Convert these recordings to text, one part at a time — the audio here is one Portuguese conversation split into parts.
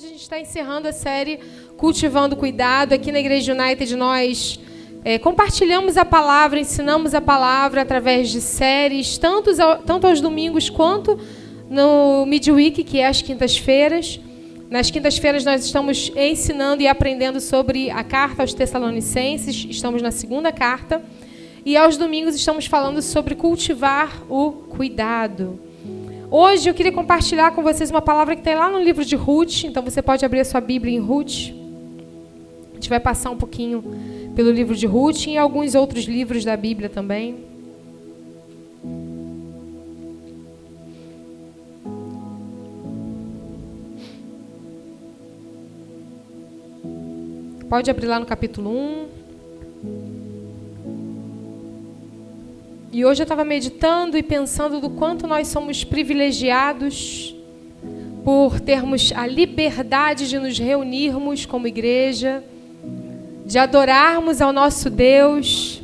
hoje a gente está encerrando a série Cultivando Cuidado. Aqui na Igreja United nós é, compartilhamos a palavra, ensinamos a palavra através de séries, tanto, tanto aos domingos quanto no Midweek, que é às quintas-feiras. Nas quintas-feiras nós estamos ensinando e aprendendo sobre a carta aos Tessalonicenses, estamos na segunda carta. E aos domingos estamos falando sobre cultivar o cuidado. Hoje eu queria compartilhar com vocês uma palavra que tem lá no livro de Ruth, então você pode abrir a sua Bíblia em Ruth. A gente vai passar um pouquinho pelo livro de Ruth e alguns outros livros da Bíblia também. Pode abrir lá no capítulo 1. E hoje eu estava meditando e pensando do quanto nós somos privilegiados por termos a liberdade de nos reunirmos como igreja, de adorarmos ao nosso Deus,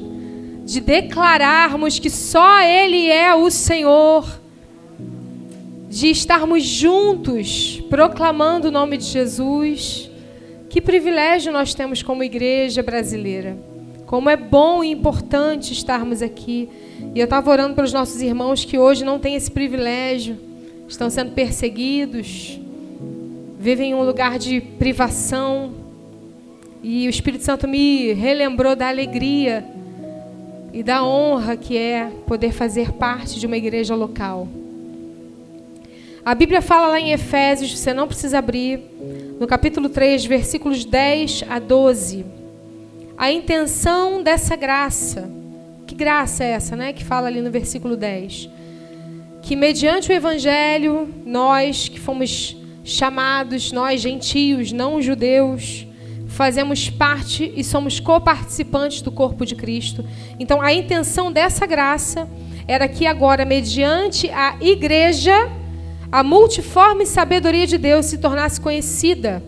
de declararmos que só Ele é o Senhor, de estarmos juntos proclamando o nome de Jesus. Que privilégio nós temos como igreja brasileira. Como é bom e importante estarmos aqui. E eu estava orando pelos nossos irmãos que hoje não têm esse privilégio, estão sendo perseguidos, vivem em um lugar de privação. E o Espírito Santo me relembrou da alegria e da honra que é poder fazer parte de uma igreja local. A Bíblia fala lá em Efésios, você não precisa abrir, no capítulo 3, versículos 10 a 12. A intenção dessa graça que graça é essa, né? Que fala ali no versículo 10. Que mediante o evangelho, nós que fomos chamados, nós gentios, não judeus, fazemos parte e somos coparticipantes do corpo de Cristo. Então, a intenção dessa graça era que agora, mediante a igreja, a multiforme sabedoria de Deus se tornasse conhecida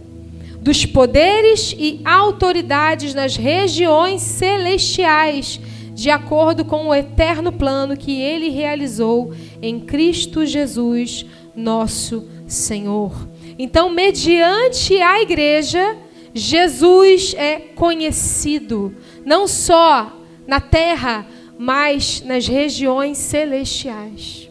dos poderes e autoridades nas regiões celestiais de acordo com o eterno plano que ele realizou em Cristo Jesus, nosso Senhor. Então, mediante a igreja, Jesus é conhecido, não só na terra, mas nas regiões celestiais.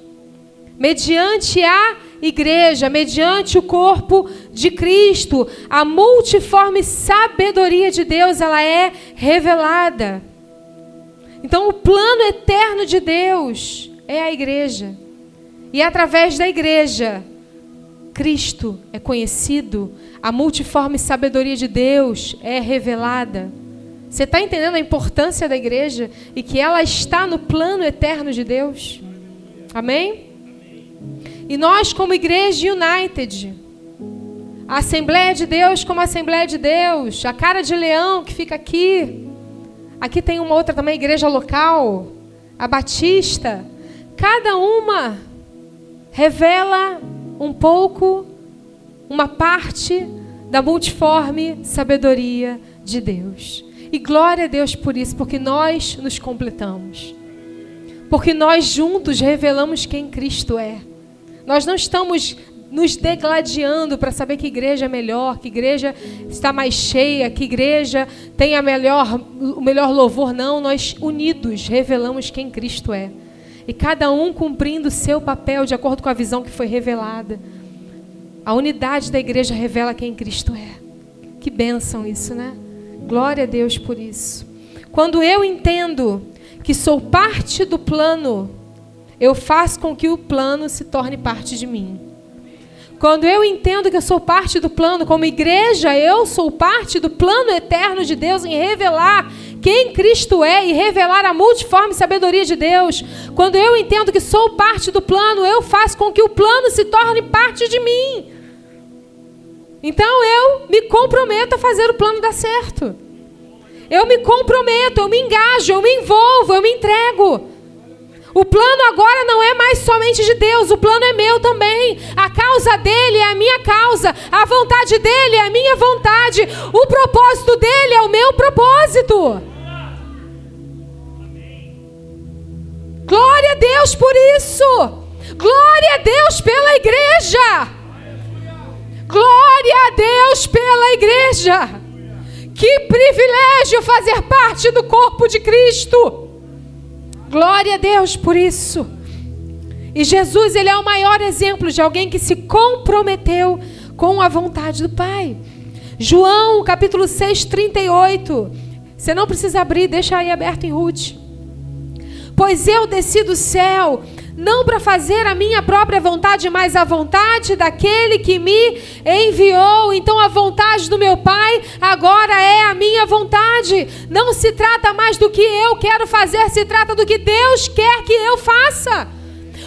Mediante a igreja, mediante o corpo de Cristo, a multiforme sabedoria de Deus, ela é revelada. Então, o plano eterno de Deus é a igreja. E através da igreja, Cristo é conhecido, a multiforme sabedoria de Deus é revelada. Você está entendendo a importância da igreja e que ela está no plano eterno de Deus? Amém? E nós, como Igreja United, a Assembleia de Deus, como Assembleia de Deus, a cara de leão que fica aqui, Aqui tem uma outra também, igreja local, a Batista. Cada uma revela um pouco, uma parte da multiforme sabedoria de Deus. E glória a Deus por isso, porque nós nos completamos. Porque nós juntos revelamos quem Cristo é. Nós não estamos nos degladiando para saber que igreja é melhor, que igreja está mais cheia, que igreja tem a melhor, o melhor louvor. Não, nós unidos revelamos quem Cristo é. E cada um cumprindo o seu papel de acordo com a visão que foi revelada. A unidade da igreja revela quem Cristo é. Que bênção isso, né? Glória a Deus por isso. Quando eu entendo que sou parte do plano, eu faço com que o plano se torne parte de mim. Quando eu entendo que eu sou parte do plano, como igreja, eu sou parte do plano eterno de Deus em revelar quem Cristo é e revelar a multiforme sabedoria de Deus. Quando eu entendo que sou parte do plano, eu faço com que o plano se torne parte de mim. Então eu me comprometo a fazer o plano dar certo. Eu me comprometo, eu me engajo, eu me envolvo, eu me entrego. O plano agora não é mais somente de Deus, o plano é meu também. A causa dele é a minha causa, a vontade dele é a minha vontade, o propósito dele é o meu propósito. Glória a Deus por isso. Glória a Deus pela igreja. Glória a Deus pela igreja. Que privilégio fazer parte do corpo de Cristo. Glória a Deus por isso. E Jesus, ele é o maior exemplo de alguém que se comprometeu com a vontade do Pai. João, capítulo 6, 38. Você não precisa abrir, deixa aí aberto em Ruth. Pois eu desci do céu não para fazer a minha própria vontade, mas a vontade daquele que me enviou. Então a vontade do meu Pai agora é a minha vontade. Não se trata mais do que eu quero fazer, se trata do que Deus quer que eu faça.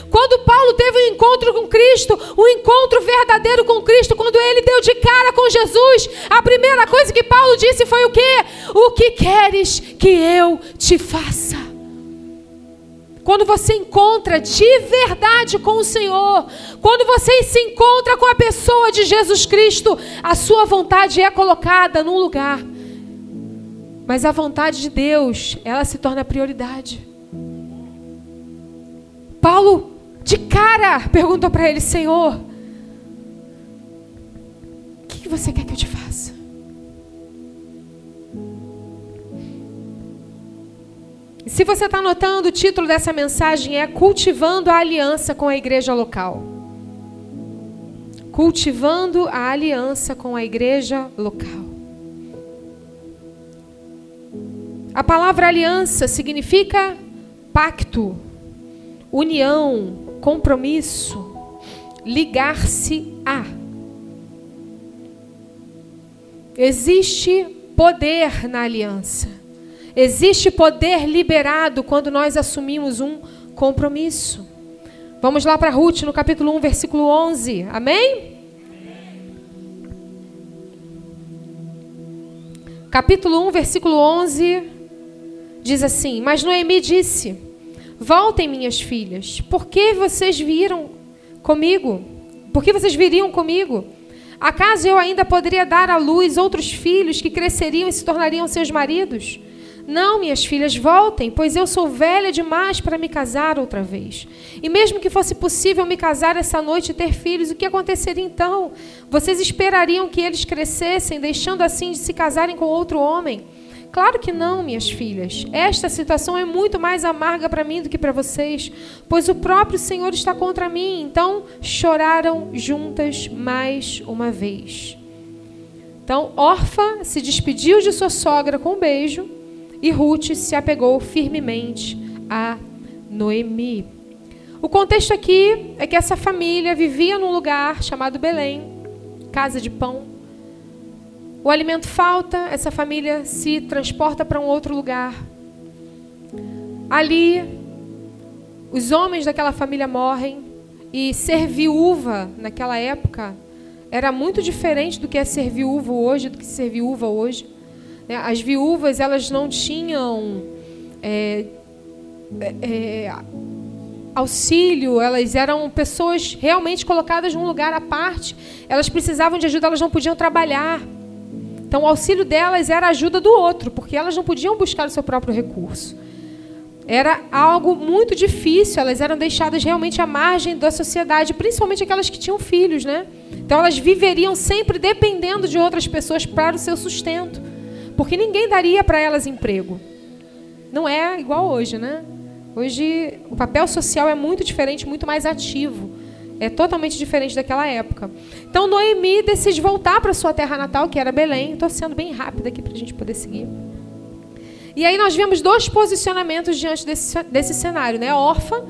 Quando Paulo teve um encontro com Cristo, um encontro verdadeiro com Cristo, quando ele deu de cara com Jesus, a primeira coisa que Paulo disse foi o quê? O que queres que eu te faça? Quando você encontra de verdade com o Senhor, quando você se encontra com a pessoa de Jesus Cristo, a sua vontade é colocada num lugar. Mas a vontade de Deus, ela se torna prioridade. Paulo, de cara, perguntou para ele: Senhor, o que você quer que eu te faça? Se você está notando, o título dessa mensagem é Cultivando a Aliança com a Igreja Local. Cultivando a aliança com a igreja local. A palavra aliança significa pacto, união, compromisso, ligar-se a. Existe poder na aliança. Existe poder liberado quando nós assumimos um compromisso. Vamos lá para Ruth no capítulo 1, versículo 11. Amém? Capítulo 1, versículo 11 diz assim: Mas Noemi disse: Voltem, minhas filhas, por que vocês viram comigo? Por que vocês viriam comigo? Acaso eu ainda poderia dar à luz outros filhos que cresceriam e se tornariam seus maridos? Não, minhas filhas, voltem, pois eu sou velha demais para me casar outra vez. E mesmo que fosse possível me casar essa noite e ter filhos, o que aconteceria então? Vocês esperariam que eles crescessem, deixando assim de se casarem com outro homem? Claro que não, minhas filhas. Esta situação é muito mais amarga para mim do que para vocês, pois o próprio Senhor está contra mim. Então choraram juntas mais uma vez. Então, Orfa se despediu de sua sogra com um beijo e Ruth se apegou firmemente a Noemi. O contexto aqui é que essa família vivia num lugar chamado Belém, casa de pão. O alimento falta, essa família se transporta para um outro lugar. Ali, os homens daquela família morrem e ser viúva naquela época era muito diferente do que é ser viúvo hoje, do que ser viúva hoje. Né? As viúvas elas não tinham é, é, é, auxílio, elas eram pessoas realmente colocadas num lugar à parte. Elas precisavam de ajuda, elas não podiam trabalhar. Então, o auxílio delas era a ajuda do outro, porque elas não podiam buscar o seu próprio recurso. Era algo muito difícil, elas eram deixadas realmente à margem da sociedade, principalmente aquelas que tinham filhos, né? Então, elas viveriam sempre dependendo de outras pessoas para o seu sustento porque ninguém daria para elas emprego. Não é igual hoje, né? Hoje o papel social é muito diferente, muito mais ativo. É totalmente diferente daquela época. Então Noemi decide voltar para sua terra natal, que era Belém. Estou sendo bem rápida aqui para a gente poder seguir. E aí nós vemos dois posicionamentos diante desse, desse cenário, né? Orfa,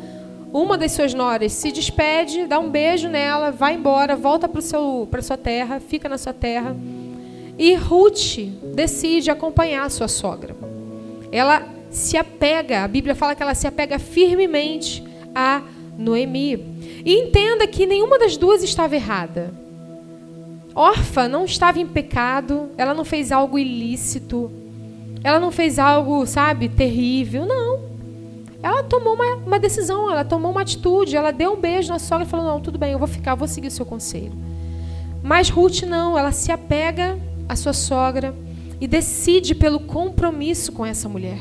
uma das suas noras, se despede, dá um beijo nela, vai embora, volta para sua terra, fica na sua terra. E Ruth decide acompanhar sua sogra. Ela se apega, a Bíblia fala que ela se apega firmemente a Noemi. E entenda que nenhuma das duas estava errada. Orfa não estava em pecado, ela não fez algo ilícito, ela não fez algo, sabe, terrível, não. Ela tomou uma, uma decisão, ela tomou uma atitude, ela deu um beijo na sogra e falou: Não, tudo bem, eu vou ficar, eu vou seguir o seu conselho. Mas Ruth não, ela se apega a sua sogra e decide pelo compromisso com essa mulher.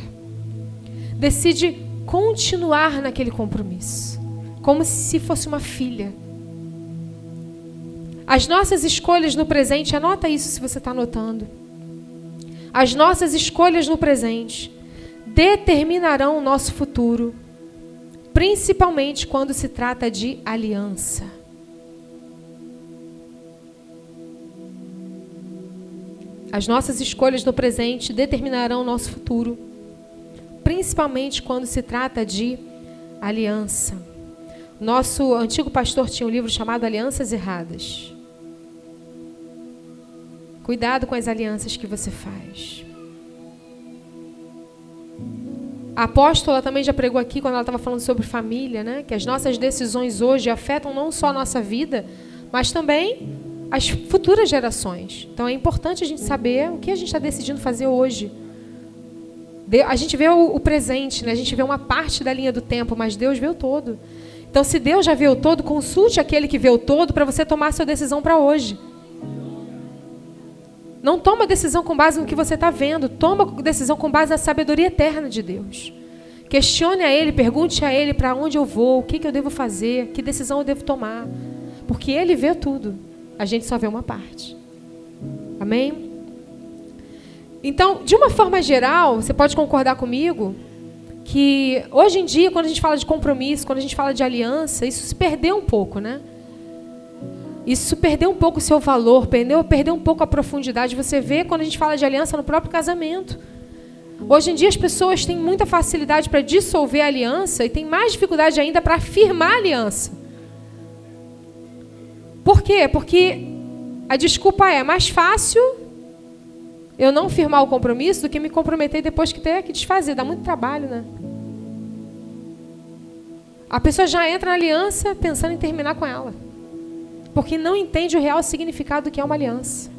Decide continuar naquele compromisso, como se fosse uma filha. As nossas escolhas no presente, anota isso se você está anotando. As nossas escolhas no presente determinarão o nosso futuro, principalmente quando se trata de aliança. As nossas escolhas no presente determinarão o nosso futuro, principalmente quando se trata de aliança. Nosso antigo pastor tinha um livro chamado Alianças Erradas. Cuidado com as alianças que você faz. A apóstola também já pregou aqui quando ela estava falando sobre família, né? Que as nossas decisões hoje afetam não só a nossa vida, mas também as futuras gerações. Então é importante a gente saber o que a gente está decidindo fazer hoje. A gente vê o, presente, né? a gente vê uma parte da linha do tempo, mas Deus vê o todo. Então, se Deus já vê o todo, consulte aquele que vê o todo para você tomar sua decisão para hoje. Não toma decisão com base no que você está vendo. Toma decisão com base na sabedoria eterna de Deus. Questione a Ele, pergunte a Ele para onde eu vou, o que, que eu devo fazer, que decisão eu devo tomar. Porque Ele vê tudo. A gente só vê uma parte. Amém? Então, de uma forma geral, você pode concordar comigo que hoje em dia, quando a gente fala de compromisso, quando a gente fala de aliança, isso se perdeu um pouco, né? Isso perdeu um pouco o seu valor, perdeu, perdeu um pouco a profundidade. Você vê quando a gente fala de aliança no próprio casamento. Hoje em dia as pessoas têm muita facilidade para dissolver a aliança e têm mais dificuldade ainda para afirmar a aliança. Por quê? Porque a desculpa é mais fácil eu não firmar o compromisso do que me comprometer depois que ter que desfazer. Dá muito trabalho, né? A pessoa já entra na aliança pensando em terminar com ela porque não entende o real significado do que é uma aliança.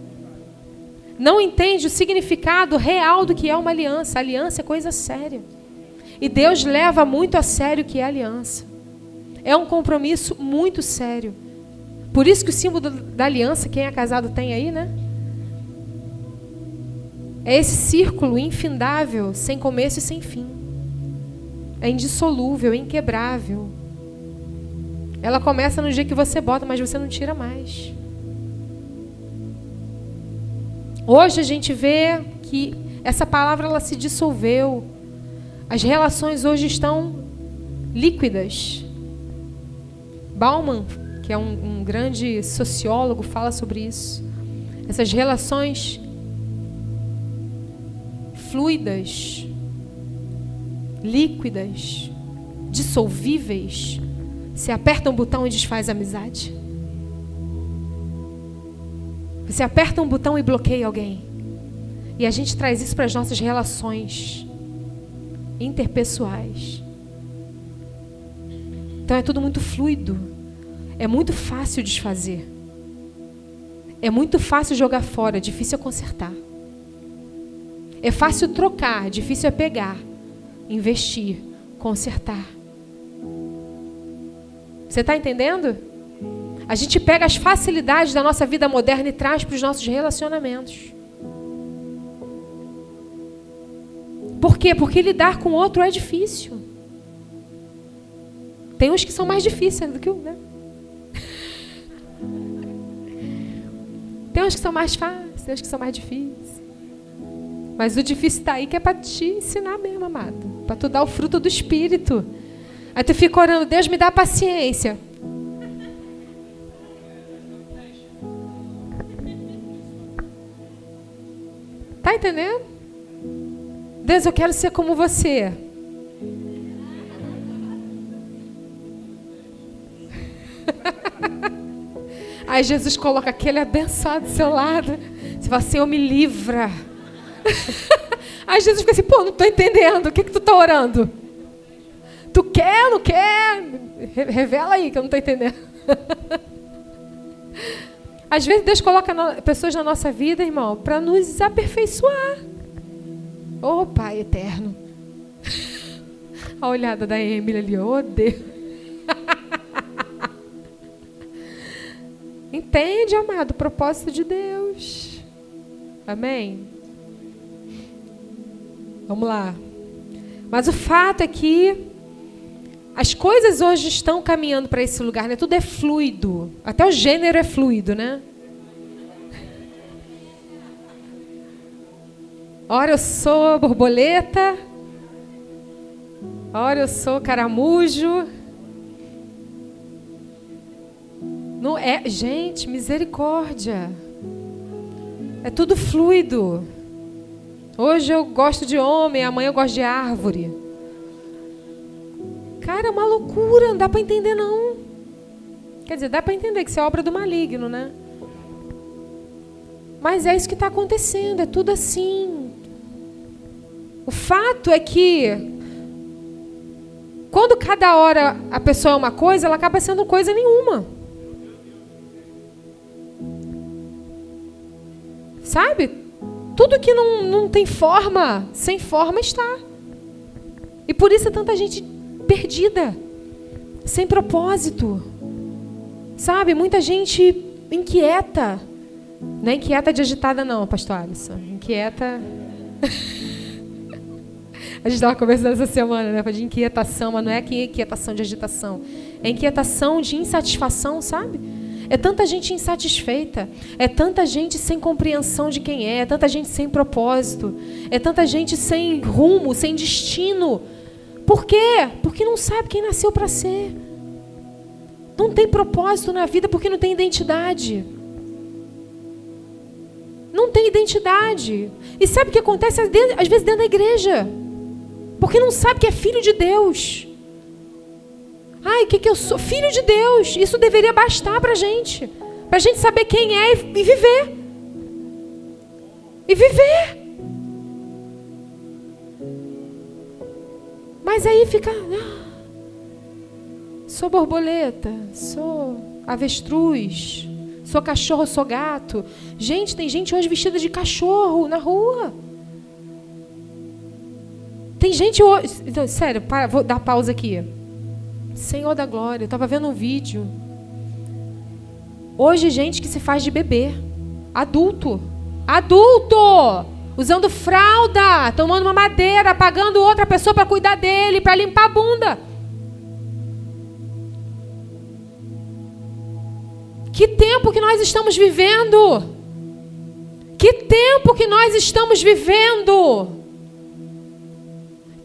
Não entende o significado real do que é uma aliança. A aliança é coisa séria. E Deus leva muito a sério o que é aliança. É um compromisso muito sério. Por isso que o símbolo da aliança, quem é casado tem aí, né? É esse círculo infindável, sem começo e sem fim. É indissolúvel, é inquebrável. Ela começa no dia que você bota, mas você não tira mais. Hoje a gente vê que essa palavra ela se dissolveu. As relações hoje estão líquidas. Bauman, que é um, um grande sociólogo, fala sobre isso. Essas relações fluidas, líquidas, dissolvíveis, você aperta um botão e desfaz a amizade. Você aperta um botão e bloqueia alguém. E a gente traz isso para as nossas relações interpessoais. Então é tudo muito fluido. É muito fácil desfazer. É muito fácil jogar fora, é difícil é consertar. É fácil trocar, difícil é pegar, investir, consertar. Você está entendendo? A gente pega as facilidades da nossa vida moderna e traz para os nossos relacionamentos. Por quê? Porque lidar com o outro é difícil. Tem uns que são mais difíceis do que o, né? Tem uns que são mais fáceis, tem uns que são mais difíceis. Mas o difícil está aí que é para te ensinar mesmo, amado. Para tu dar o fruto do Espírito. Aí tu fica orando, Deus me dá paciência. Tá entendendo? Deus, eu quero ser como você. Aí Jesus coloca aquele abençoado do seu lado. Você fala, Senhor, me livra. Aí Jesus fica assim, pô, não estou entendendo. O que, que tu está orando? Tu quer, não quer? Revela aí, que eu não estou entendendo. Às vezes Deus coloca pessoas na nossa vida, irmão, para nos aperfeiçoar. Oh, Pai eterno. A olhada da Emily ali, oh Deus. Entende, amado, o propósito de Deus. Amém? Vamos lá. Mas o fato é que As coisas hoje estão caminhando para esse lugar, né? Tudo é fluido. Até o gênero é fluido, né? Ora eu sou borboleta, ora eu sou caramujo. Não é, gente, misericórdia. É tudo fluido. Hoje eu gosto de homem, amanhã eu gosto de árvore. Cara, é uma loucura, não dá para entender não. Quer dizer, dá para entender que isso é obra do maligno, né? Mas é isso que está acontecendo, é tudo assim. O fato é que quando cada hora a pessoa é uma coisa, ela acaba sendo coisa nenhuma. Sabe? Tudo que não, não tem forma, sem forma está. E por isso é tanta gente perdida, sem propósito. Sabe, muita gente inquieta. Não é inquieta de agitada, não, pastor Alisson. Inquieta. A gente estava conversando essa semana, né? De inquietação, mas não é inquietação de agitação. É inquietação de insatisfação, sabe? É tanta gente insatisfeita, é tanta gente sem compreensão de quem é, é tanta gente sem propósito, é tanta gente sem rumo, sem destino. Por quê? Porque não sabe quem nasceu para ser. Não tem propósito na vida porque não tem identidade. Não tem identidade. E sabe o que acontece às vezes dentro da igreja? Porque não sabe que é filho de Deus. Ai, o que, que eu sou? Filho de Deus. Isso deveria bastar para gente. Para gente saber quem é e viver. E viver. Mas aí fica. Ah, sou borboleta, sou avestruz, sou cachorro, sou gato. Gente, tem gente hoje vestida de cachorro na rua. Tem gente hoje. Então, sério, para, vou dar pausa aqui. Senhor da glória, eu estava vendo um vídeo. Hoje, gente que se faz de bebê. Adulto. Adulto! usando fralda, tomando uma madeira, pagando outra pessoa para cuidar dele, para limpar a bunda. Que tempo que nós estamos vivendo? Que tempo que nós estamos vivendo?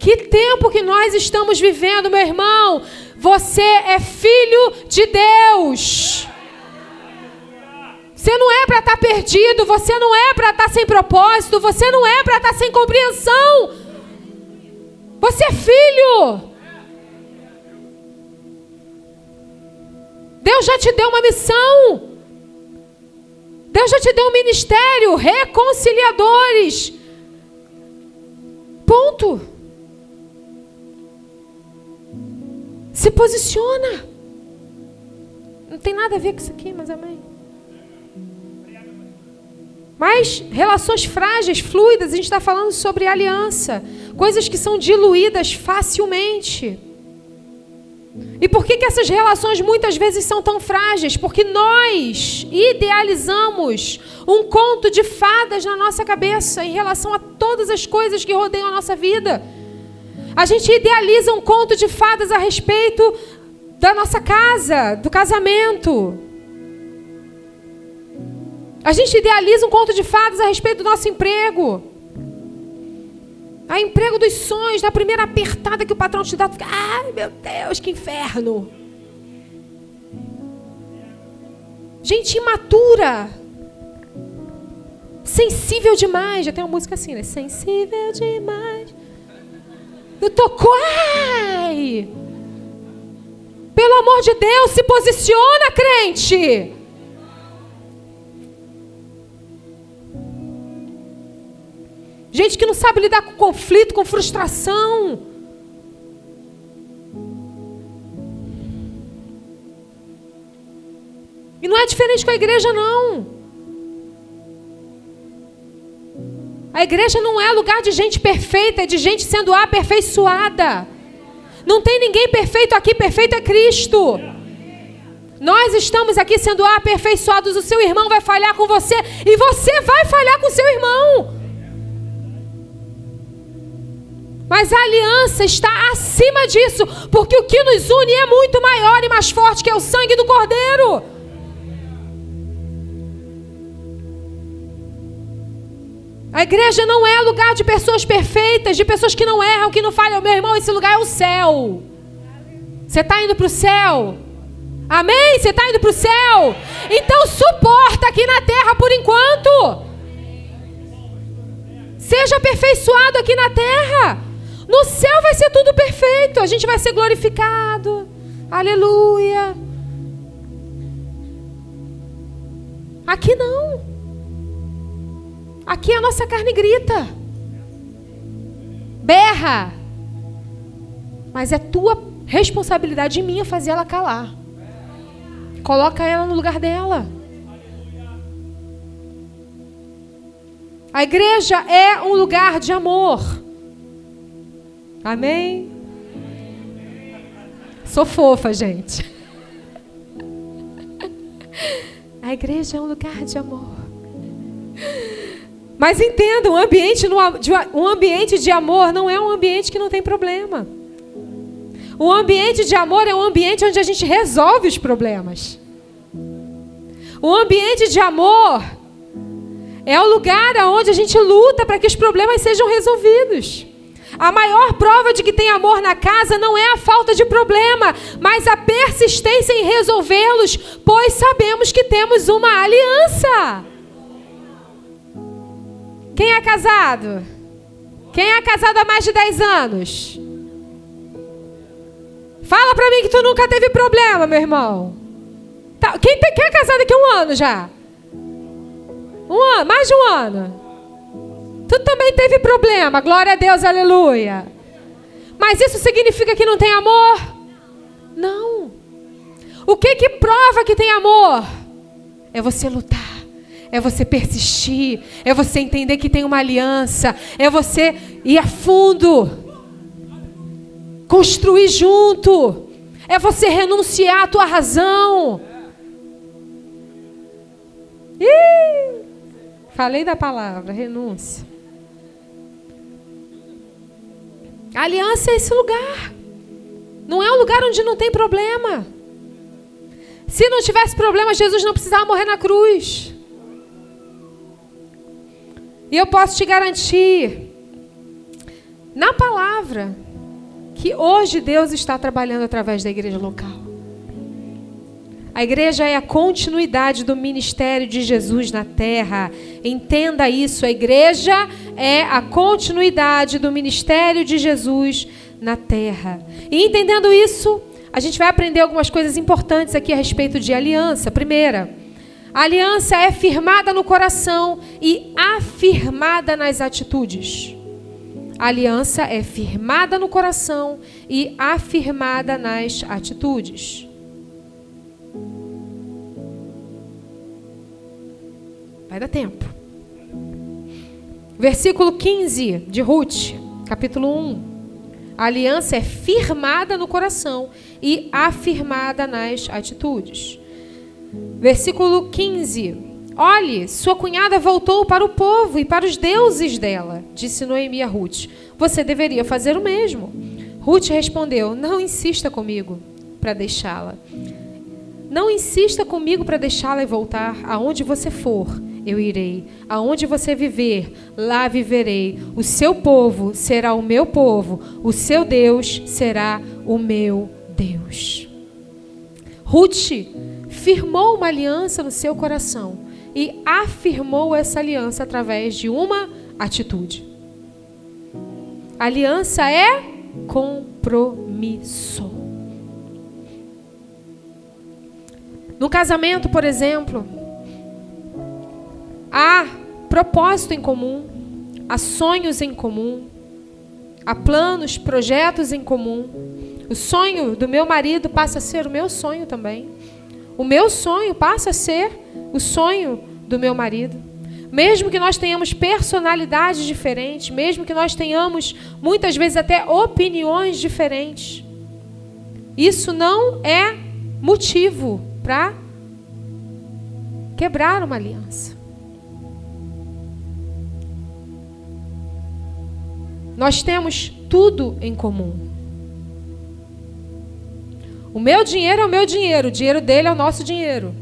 Que tempo que nós estamos vivendo, meu irmão? Você é filho de Deus. Você não é para estar tá perdido, você não é para estar tá sem propósito, você não é para estar tá sem compreensão. Você é filho. Deus já te deu uma missão. Deus já te deu um ministério, reconciliadores. Ponto. Se posiciona. Não tem nada a ver com isso aqui, mas amém. Mas relações frágeis, fluidas, a gente está falando sobre aliança. Coisas que são diluídas facilmente. E por que, que essas relações muitas vezes são tão frágeis? Porque nós idealizamos um conto de fadas na nossa cabeça em relação a todas as coisas que rodeiam a nossa vida. A gente idealiza um conto de fadas a respeito da nossa casa, do casamento, a gente idealiza um conto de fadas a respeito do nosso emprego. A emprego dos sonhos, na primeira apertada que o patrão te dá, tu fica, ai meu Deus, que inferno. Gente imatura. Sensível demais. Já tem uma música assim, né? Sensível demais. Eu tocou, ai! Pelo amor de Deus, se posiciona, crente. Gente que não sabe lidar com conflito, com frustração. E não é diferente com a igreja, não. A igreja não é lugar de gente perfeita, é de gente sendo aperfeiçoada. Não tem ninguém perfeito aqui, perfeito é Cristo. Nós estamos aqui sendo aperfeiçoados. O seu irmão vai falhar com você e você vai falhar com o seu irmão. Mas a aliança está acima disso, porque o que nos une é muito maior e mais forte que é o sangue do Cordeiro. A igreja não é lugar de pessoas perfeitas, de pessoas que não erram, que não falham. Meu irmão, esse lugar é o céu. Você está indo para o céu. Amém? Você está indo para o céu. Então suporta aqui na terra por enquanto. Seja aperfeiçoado aqui na terra. No céu vai ser tudo perfeito. A gente vai ser glorificado. Aleluia. Aqui não. Aqui a nossa carne grita. Berra. Mas é tua responsabilidade minha fazer ela calar. Coloca ela no lugar dela. A igreja é um lugar de amor. Amém? Sou fofa, gente. A igreja é um lugar de amor. Mas entenda, um ambiente, no, um ambiente de amor não é um ambiente que não tem problema. Um ambiente de amor é um ambiente onde a gente resolve os problemas. Um ambiente de amor é o lugar onde a gente luta para que os problemas sejam resolvidos. A maior prova de que tem amor na casa não é a falta de problema, mas a persistência em resolvê-los, pois sabemos que temos uma aliança. Quem é casado? Quem é casado há mais de 10 anos? Fala pra mim que tu nunca teve problema, meu irmão. Tá, quem, quem é casado aqui um ano já? Um ano, mais de um ano. Tu também teve problema, glória a Deus, aleluia. Mas isso significa que não tem amor? Não. O que que prova que tem amor? É você lutar, é você persistir, é você entender que tem uma aliança, é você ir a fundo, construir junto, é você renunciar à tua razão. Ih, falei da palavra, renúncia. A aliança é esse lugar. Não é um lugar onde não tem problema. Se não tivesse problema, Jesus não precisava morrer na cruz. E eu posso te garantir, na palavra, que hoje Deus está trabalhando através da igreja local. A igreja é a continuidade do ministério de Jesus na terra. Entenda isso. A igreja é a continuidade do ministério de Jesus na terra. E entendendo isso, a gente vai aprender algumas coisas importantes aqui a respeito de aliança. Primeira, a aliança é firmada no coração e afirmada nas atitudes. A aliança é firmada no coração e afirmada nas atitudes. Vai dar tempo. Versículo 15 de Ruth, capítulo 1. A aliança é firmada no coração e afirmada nas atitudes. Versículo 15. Olhe, sua cunhada voltou para o povo e para os deuses dela, disse Noemi a Ruth. Você deveria fazer o mesmo. Ruth respondeu: Não insista comigo para deixá-la. Não insista comigo para deixá-la e voltar aonde você for eu irei. Aonde você viver, lá viverei. O seu povo será o meu povo, o seu Deus será o meu Deus. Ruth firmou uma aliança no seu coração e afirmou essa aliança através de uma atitude. aliança é compromisso. No casamento, por exemplo, Há propósito em comum, há sonhos em comum, há planos, projetos em comum. O sonho do meu marido passa a ser o meu sonho também. O meu sonho passa a ser o sonho do meu marido. Mesmo que nós tenhamos personalidades diferentes, mesmo que nós tenhamos muitas vezes até opiniões diferentes, isso não é motivo para quebrar uma aliança. Nós temos tudo em comum. O meu dinheiro é o meu dinheiro, o dinheiro dele é o nosso dinheiro.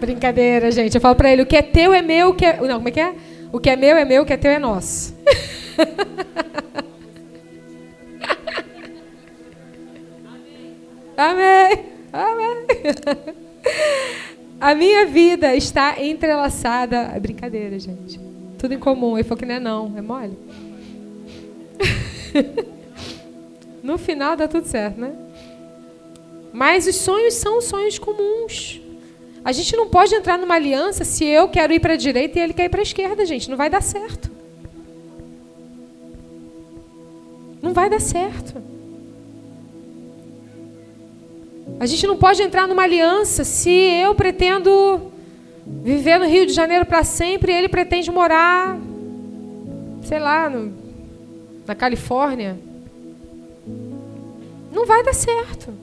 Brincadeira, gente. Eu falo para ele: o que é teu é meu, o que é. Não, como é que é? O que é meu é meu, o que é teu é nosso. Amém. Amém. A minha vida está entrelaçada. É brincadeira, gente. Tudo em comum. Ele falou que não é não. É mole? no final dá tudo certo, né? Mas os sonhos são sonhos comuns. A gente não pode entrar numa aliança se eu quero ir para a direita e ele quer ir para a esquerda, gente. Não vai dar certo. Não vai dar certo. A gente não pode entrar numa aliança se eu pretendo viver no Rio de Janeiro para sempre e ele pretende morar, sei lá, no, na Califórnia. Não vai dar certo.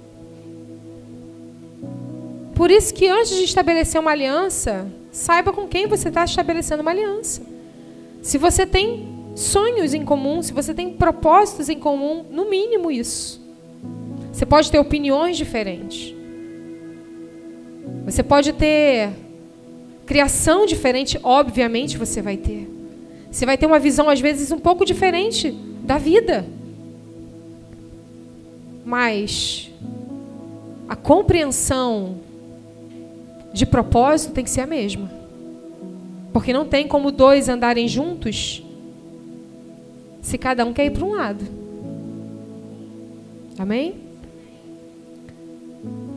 Por isso que antes de estabelecer uma aliança, saiba com quem você está estabelecendo uma aliança. Se você tem sonhos em comum, se você tem propósitos em comum, no mínimo isso. Você pode ter opiniões diferentes. Você pode ter criação diferente, obviamente você vai ter. Você vai ter uma visão às vezes um pouco diferente da vida. Mas a compreensão de propósito tem que ser a mesma. Porque não tem como dois andarem juntos se cada um quer ir para um lado. Amém?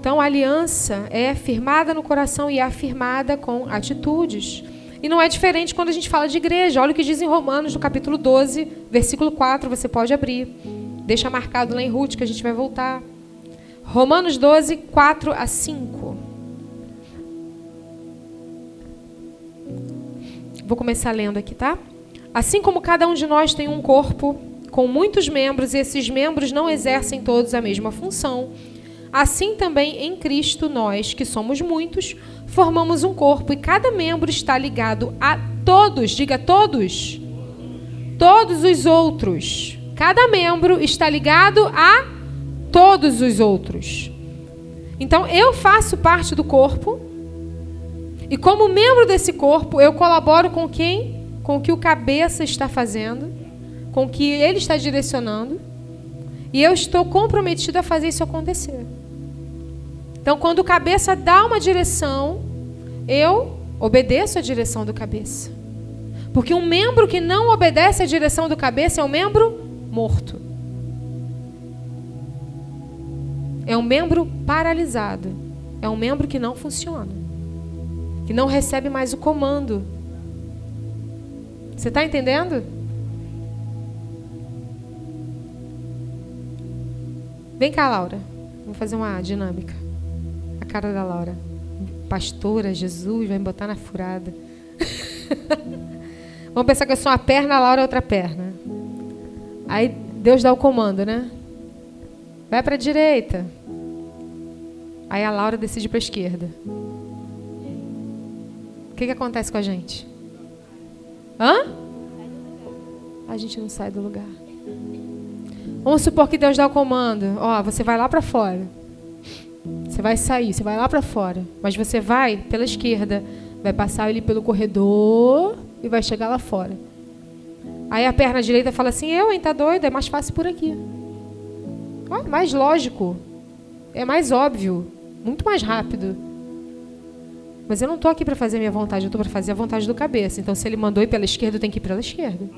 Então a aliança é firmada no coração e é afirmada com atitudes. E não é diferente quando a gente fala de igreja. Olha o que diz em Romanos, no capítulo 12, versículo 4, você pode abrir. Deixa marcado lá em Ruth que a gente vai voltar. Romanos 12, 4 a 5. Vou começar lendo aqui, tá? Assim como cada um de nós tem um corpo com muitos membros e esses membros não exercem todos a mesma função, assim também em Cristo nós, que somos muitos, formamos um corpo e cada membro está ligado a todos, diga todos, todos os outros. Cada membro está ligado a todos os outros. Então eu faço parte do corpo e como membro desse corpo, eu colaboro com quem? Com o que o cabeça está fazendo, com o que ele está direcionando. E eu estou comprometido a fazer isso acontecer. Então, quando o cabeça dá uma direção, eu obedeço a direção do cabeça. Porque um membro que não obedece à direção do cabeça é um membro morto. É um membro paralisado. É um membro que não funciona que não recebe mais o comando. Você está entendendo? Vem cá, Laura. Vamos fazer uma dinâmica. Cara da Laura. Pastora, Jesus, vai me botar na furada. Vamos pensar que eu sou uma perna, a Laura é outra perna. Aí Deus dá o comando, né? Vai para a direita. Aí a Laura decide para a esquerda que, que acontece com a gente? Hã? A gente não sai do lugar. Vamos supor que Deus dá o comando. Ó, você vai lá para fora. Você vai sair, você vai lá para fora. Mas você vai pela esquerda. Vai passar ali pelo corredor e vai chegar lá fora. Aí a perna direita fala assim: Eu, hein, tá doido? É mais fácil por aqui. Ó, mais lógico. É mais óbvio. Muito mais rápido. Mas eu não estou aqui para fazer minha vontade, eu estou para fazer a vontade do cabeça. Então, se ele mandou ir pela esquerda, eu tenho que ir pela esquerda.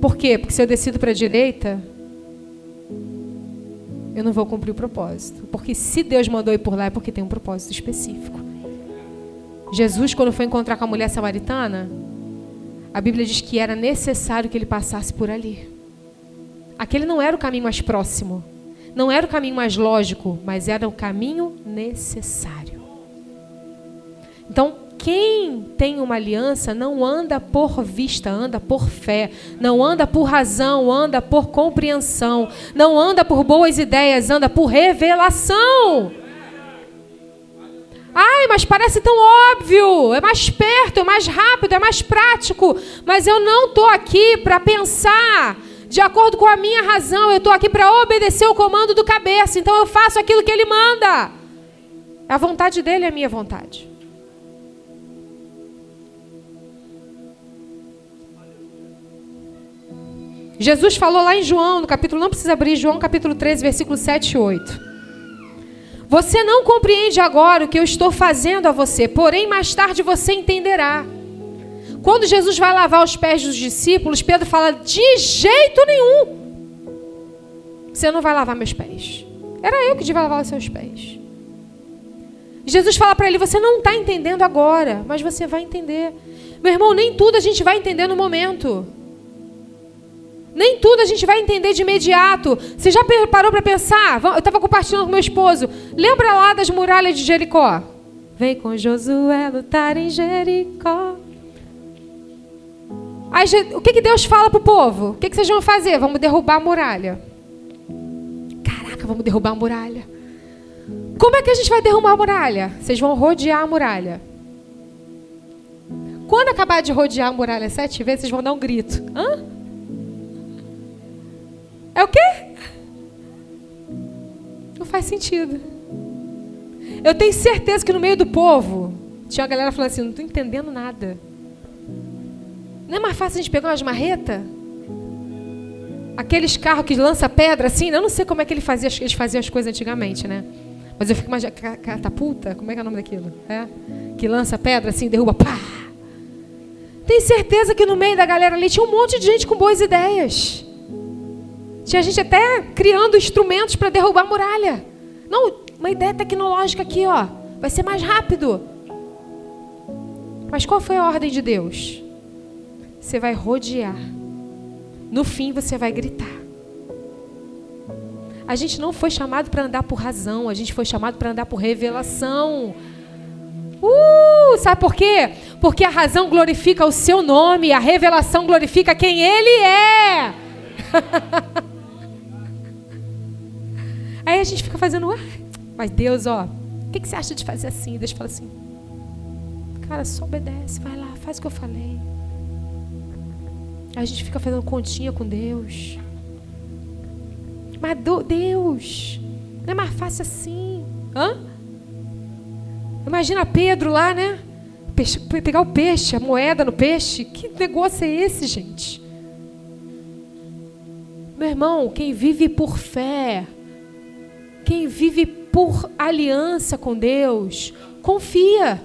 Por quê? Porque se eu decido para a direita, eu não vou cumprir o propósito. Porque se Deus mandou ir por lá, é porque tem um propósito específico. Jesus, quando foi encontrar com a mulher samaritana, a Bíblia diz que era necessário que ele passasse por ali. Aquele não era o caminho mais próximo, não era o caminho mais lógico, mas era o caminho necessário. Então, quem tem uma aliança não anda por vista, anda por fé. Não anda por razão, anda por compreensão. Não anda por boas ideias, anda por revelação. Ai, mas parece tão óbvio. É mais perto, é mais rápido, é mais prático. Mas eu não estou aqui para pensar de acordo com a minha razão. Eu estou aqui para obedecer o comando do cabeça. Então eu faço aquilo que ele manda. A vontade dele é a minha vontade. Jesus falou lá em João, no capítulo, não precisa abrir, João capítulo 13, versículo 7 e 8. Você não compreende agora o que eu estou fazendo a você, porém mais tarde você entenderá. Quando Jesus vai lavar os pés dos discípulos, Pedro fala: de jeito nenhum. Você não vai lavar meus pés. Era eu que devia lavar os seus pés. Jesus fala para ele: Você não está entendendo agora, mas você vai entender. Meu irmão, nem tudo a gente vai entender no momento. Nem tudo a gente vai entender de imediato. Você já parou para pensar? Eu estava compartilhando com meu esposo. Lembra lá das muralhas de Jericó? Vem com Josué lutar em Jericó. Aí, o que, que Deus fala para o povo? O que, que vocês vão fazer? Vamos derrubar a muralha. Caraca, vamos derrubar a muralha. Como é que a gente vai derrubar a muralha? Vocês vão rodear a muralha. Quando acabar de rodear a muralha sete vezes, vocês vão dar um grito. Hã? É o quê? Não faz sentido. Eu tenho certeza que no meio do povo tinha uma galera falando assim: não estou entendendo nada. Não é mais fácil a gente pegar umas marretas? Aqueles carros que lança pedra assim, eu não sei como é que ele fazia, eles faziam as coisas antigamente, né? Mas eu fico imaginando, catapulta, como é que é o nome daquilo? É? Que lança pedra assim, derruba, pá! Tenho certeza que no meio da galera ali tinha um monte de gente com boas ideias. Tinha gente até criando instrumentos para derrubar a muralha. Não, uma ideia tecnológica aqui, ó. Vai ser mais rápido. Mas qual foi a ordem de Deus? Você vai rodear. No fim você vai gritar. A gente não foi chamado para andar por razão, a gente foi chamado para andar por revelação. Uh, sabe por quê? Porque a razão glorifica o seu nome, a revelação glorifica quem ele é. Aí a gente fica fazendo, ah, mas Deus, ó, o que, que você acha de fazer assim? Deus fala assim, cara, só obedece, vai lá, faz o que eu falei. Aí a gente fica fazendo continha com Deus. Mas Deus, não é mais fácil assim. Hã? Imagina Pedro lá, né? Peixe, pegar o peixe, a moeda no peixe. Que negócio é esse, gente? Meu irmão, quem vive por fé, quem vive por aliança com Deus, confia.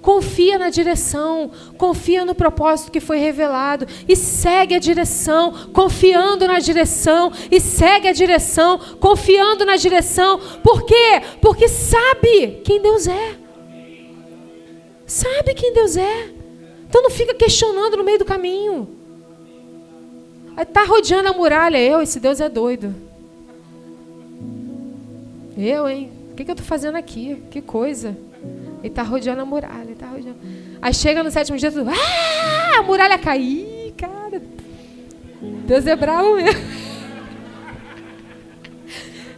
Confia na direção, confia no propósito que foi revelado e segue a direção, confiando na direção e segue a direção, confiando na direção. Por quê? Porque sabe quem Deus é. Sabe quem Deus é. Então não fica questionando no meio do caminho. Está rodeando a muralha. Eu, esse Deus é doido. Eu, hein? O que, que eu estou fazendo aqui? Que coisa. Ele está rodeando a muralha. Tá rodeando. Aí chega no sétimo dia, tudo. Ah! A muralha caiu, cara. Deus é bravo mesmo.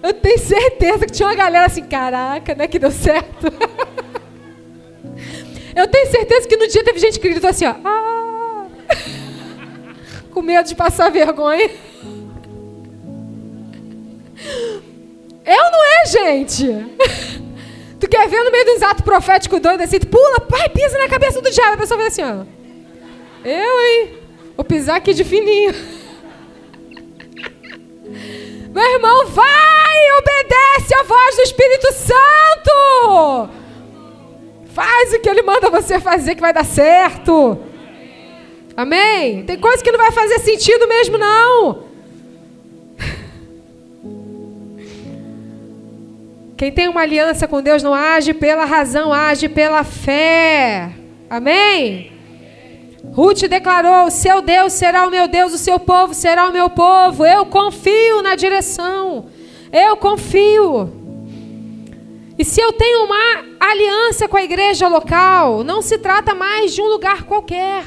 Eu tenho certeza que tinha uma galera assim, caraca, né? Que deu certo. Eu tenho certeza que no dia teve gente que gritou assim, ó. Ah! Com medo de passar vergonha. Eu não é, gente. Tu quer ver no meio do exato profético doido assim, tu pula, pai, pisa na cabeça do diabo. A pessoa vê assim, ó. Eu, hein? Vou pisar aqui de fininho. Meu irmão, vai, obedece a voz do Espírito Santo. Faz o que ele manda você fazer que vai dar certo. Amém? Tem coisa que não vai fazer sentido mesmo, não. Quem tem uma aliança com Deus não age pela razão, age pela fé. Amém? Ruth declarou: seu Deus será o meu Deus, o seu povo será o meu povo. Eu confio na direção. Eu confio. E se eu tenho uma aliança com a igreja local, não se trata mais de um lugar qualquer.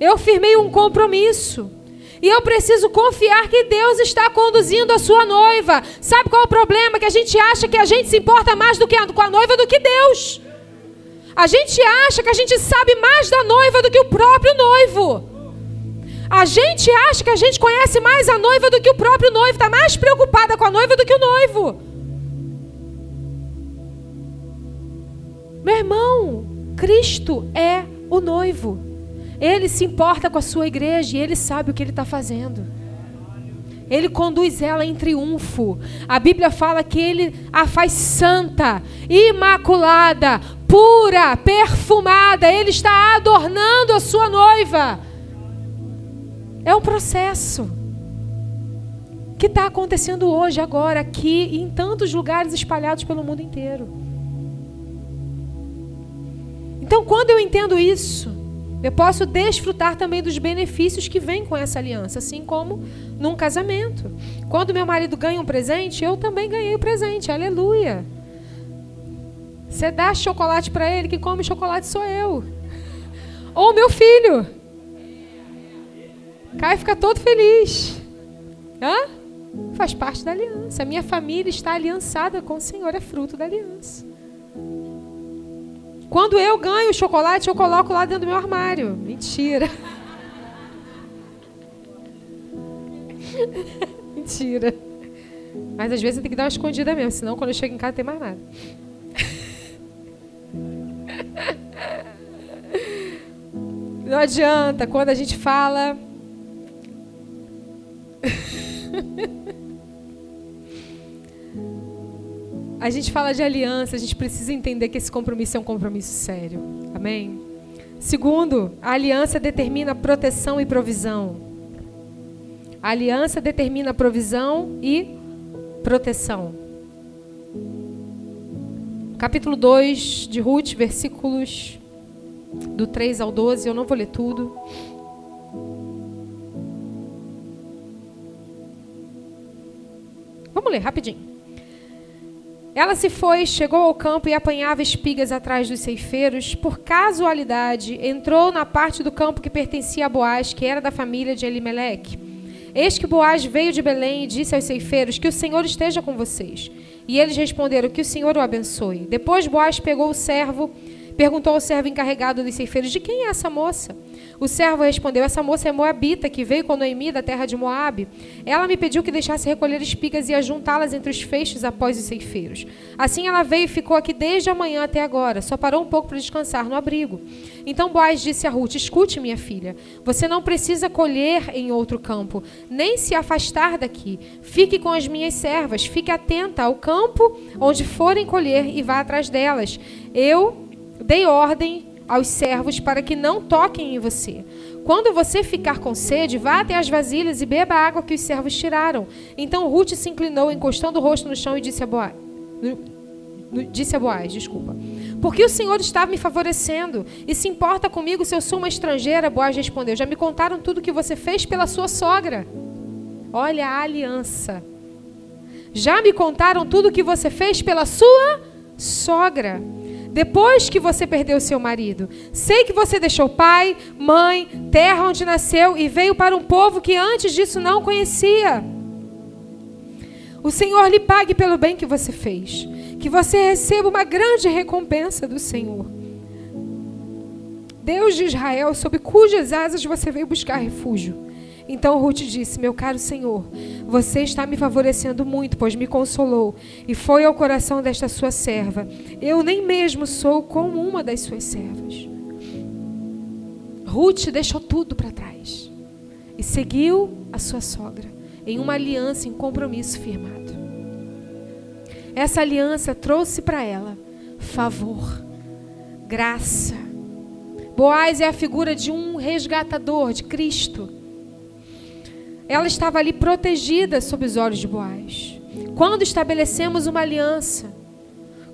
Eu firmei um compromisso. E eu preciso confiar que Deus está conduzindo a sua noiva. Sabe qual é o problema? Que a gente acha que a gente se importa mais do que a, com a noiva do que Deus. A gente acha que a gente sabe mais da noiva do que o próprio noivo. A gente acha que a gente conhece mais a noiva do que o próprio noivo, está mais preocupada com a noiva do que o noivo. Meu irmão, Cristo é o noivo. Ele se importa com a sua igreja e ele sabe o que ele está fazendo. Ele conduz ela em triunfo. A Bíblia fala que ele a faz santa, imaculada, pura, perfumada. Ele está adornando a sua noiva. É um processo que está acontecendo hoje, agora, aqui e em tantos lugares espalhados pelo mundo inteiro. Então, quando eu entendo isso, eu posso desfrutar também dos benefícios que vêm com essa aliança, assim como num casamento. Quando meu marido ganha um presente, eu também ganhei o presente. Aleluia. Você dá chocolate para ele, quem come chocolate sou eu. Ou meu filho. Cai fica todo feliz. Hã? Faz parte da aliança. A minha família está aliançada com o Senhor, é fruto da aliança. Quando eu ganho chocolate, eu coloco lá dentro do meu armário. Mentira. Mentira. Mas às vezes tenho que dar uma escondida mesmo, senão quando eu chego em casa não tem mais nada. Não adianta quando a gente fala. a gente fala de aliança, a gente precisa entender que esse compromisso é um compromisso sério. Amém? Segundo, a aliança determina proteção e provisão. A aliança determina provisão e proteção. Capítulo 2 de Ruth, versículos do 3 ao 12, eu não vou ler tudo. Vamos ler rapidinho. Ela se foi, chegou ao campo e apanhava espigas atrás dos ceifeiros. Por casualidade, entrou na parte do campo que pertencia a Boaz, que era da família de Elimeleque. Eis que Boaz veio de Belém e disse aos ceifeiros: Que o Senhor esteja com vocês. E eles responderam: Que o Senhor o abençoe. Depois Boaz pegou o servo, perguntou ao servo encarregado dos ceifeiros: De quem é essa moça? O servo respondeu: Essa moça é moabita, que veio com Noemi da terra de Moabe. Ela me pediu que deixasse recolher espigas e ajuntá-las entre os feixes após os ceifeiros. Assim ela veio e ficou aqui desde a manhã até agora. Só parou um pouco para descansar no abrigo. Então Boaz disse a Ruth: Escute, minha filha, você não precisa colher em outro campo, nem se afastar daqui. Fique com as minhas servas, fique atenta ao campo onde forem colher e vá atrás delas. Eu dei ordem aos servos para que não toquem em você. Quando você ficar com sede, vá até as vasilhas e beba a água que os servos tiraram. Então Ruth se inclinou, encostando o rosto no chão e disse a Boaz, disse a Boaz, desculpa. Porque o Senhor estava me favorecendo e se importa comigo se eu sou uma estrangeira? Boaz respondeu: Já me contaram tudo que você fez pela sua sogra. Olha a aliança. Já me contaram tudo que você fez pela sua sogra depois que você perdeu seu marido. Sei que você deixou pai, mãe, terra onde nasceu e veio para um povo que antes disso não conhecia. O Senhor lhe pague pelo bem que você fez. Que você receba uma grande recompensa do Senhor. Deus de Israel, sob cujas asas você veio buscar refúgio. Então Ruth disse: Meu caro Senhor, você está me favorecendo muito, pois me consolou e foi ao coração desta sua serva. Eu nem mesmo sou como uma das suas servas. Ruth deixou tudo para trás e seguiu a sua sogra em uma aliança, em compromisso firmado. Essa aliança trouxe para ela favor, graça. Boaz é a figura de um resgatador, de Cristo ela estava ali protegida sob os olhos de Boaz. Quando estabelecemos uma aliança